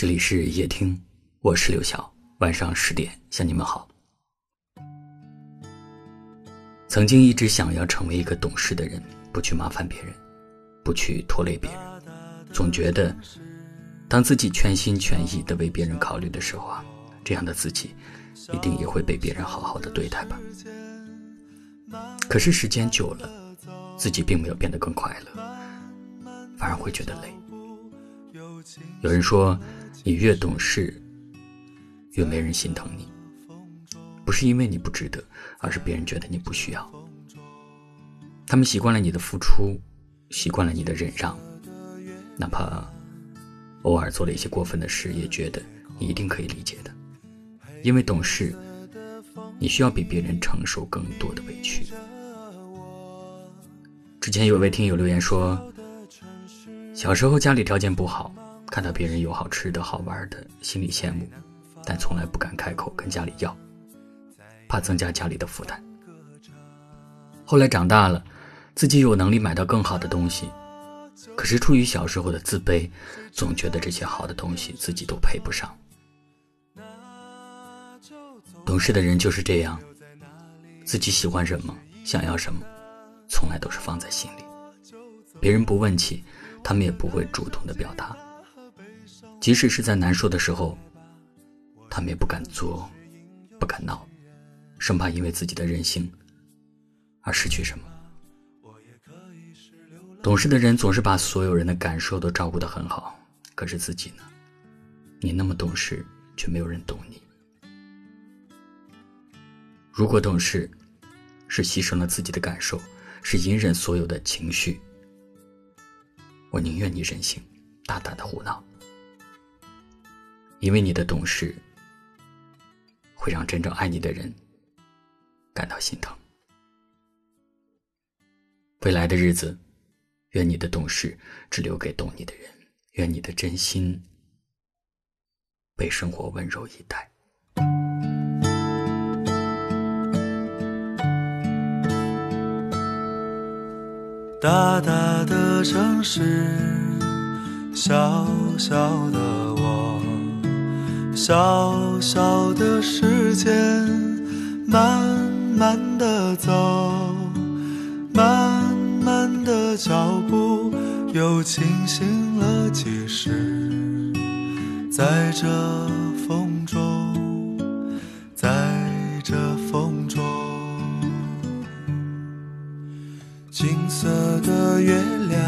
这里是夜听，我是刘晓。晚上十点向你们好。曾经一直想要成为一个懂事的人，不去麻烦别人，不去拖累别人。总觉得，当自己全心全意的为别人考虑的时候啊，这样的自己，一定也会被别人好好的对待吧。可是时间久了，自己并没有变得更快乐，反而会觉得累。有人说。你越懂事，越没人心疼你。不是因为你不值得，而是别人觉得你不需要。他们习惯了你的付出，习惯了你的忍让，哪怕偶尔做了一些过分的事，也觉得你一定可以理解的。因为懂事，你需要比别人承受更多的委屈。之前有位听友留言说，小时候家里条件不好。看到别人有好吃的好玩的，心里羡慕，但从来不敢开口跟家里要，怕增加家里的负担。后来长大了，自己有能力买到更好的东西，可是出于小时候的自卑，总觉得这些好的东西自己都配不上。懂事的人就是这样，自己喜欢什么，想要什么，从来都是放在心里，别人不问起，他们也不会主动的表达。即使是在难受的时候，他们也不敢作，不敢闹，生怕因为自己的任性而失去什么。懂事的人总是把所有人的感受都照顾得很好，可是自己呢？你那么懂事，却没有人懂你。如果懂事是牺牲了自己的感受，是隐忍所有的情绪，我宁愿你任性，大胆的胡闹。因为你的懂事，会让真正爱你的人感到心疼。未来的日子，愿你的懂事只留给懂你的人，愿你的真心被生活温柔以待。大大的城市，小小的。小小的时间，慢慢的走，慢慢的脚步又清醒了几时？在这风中，在这风中，金色的月亮，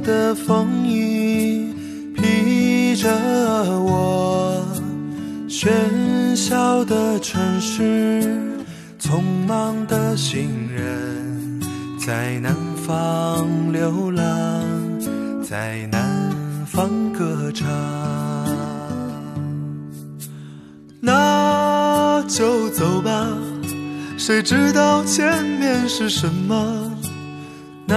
的风衣披着我，喧嚣的城市，匆忙的行人，在南方流浪，在南方歌唱。那就走吧，谁知道前面是什么？那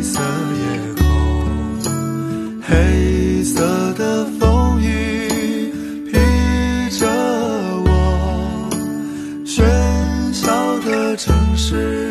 黑色夜空，黑色的风雨披着我。喧嚣的城市，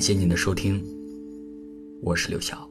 感谢您的收听，我是刘晓。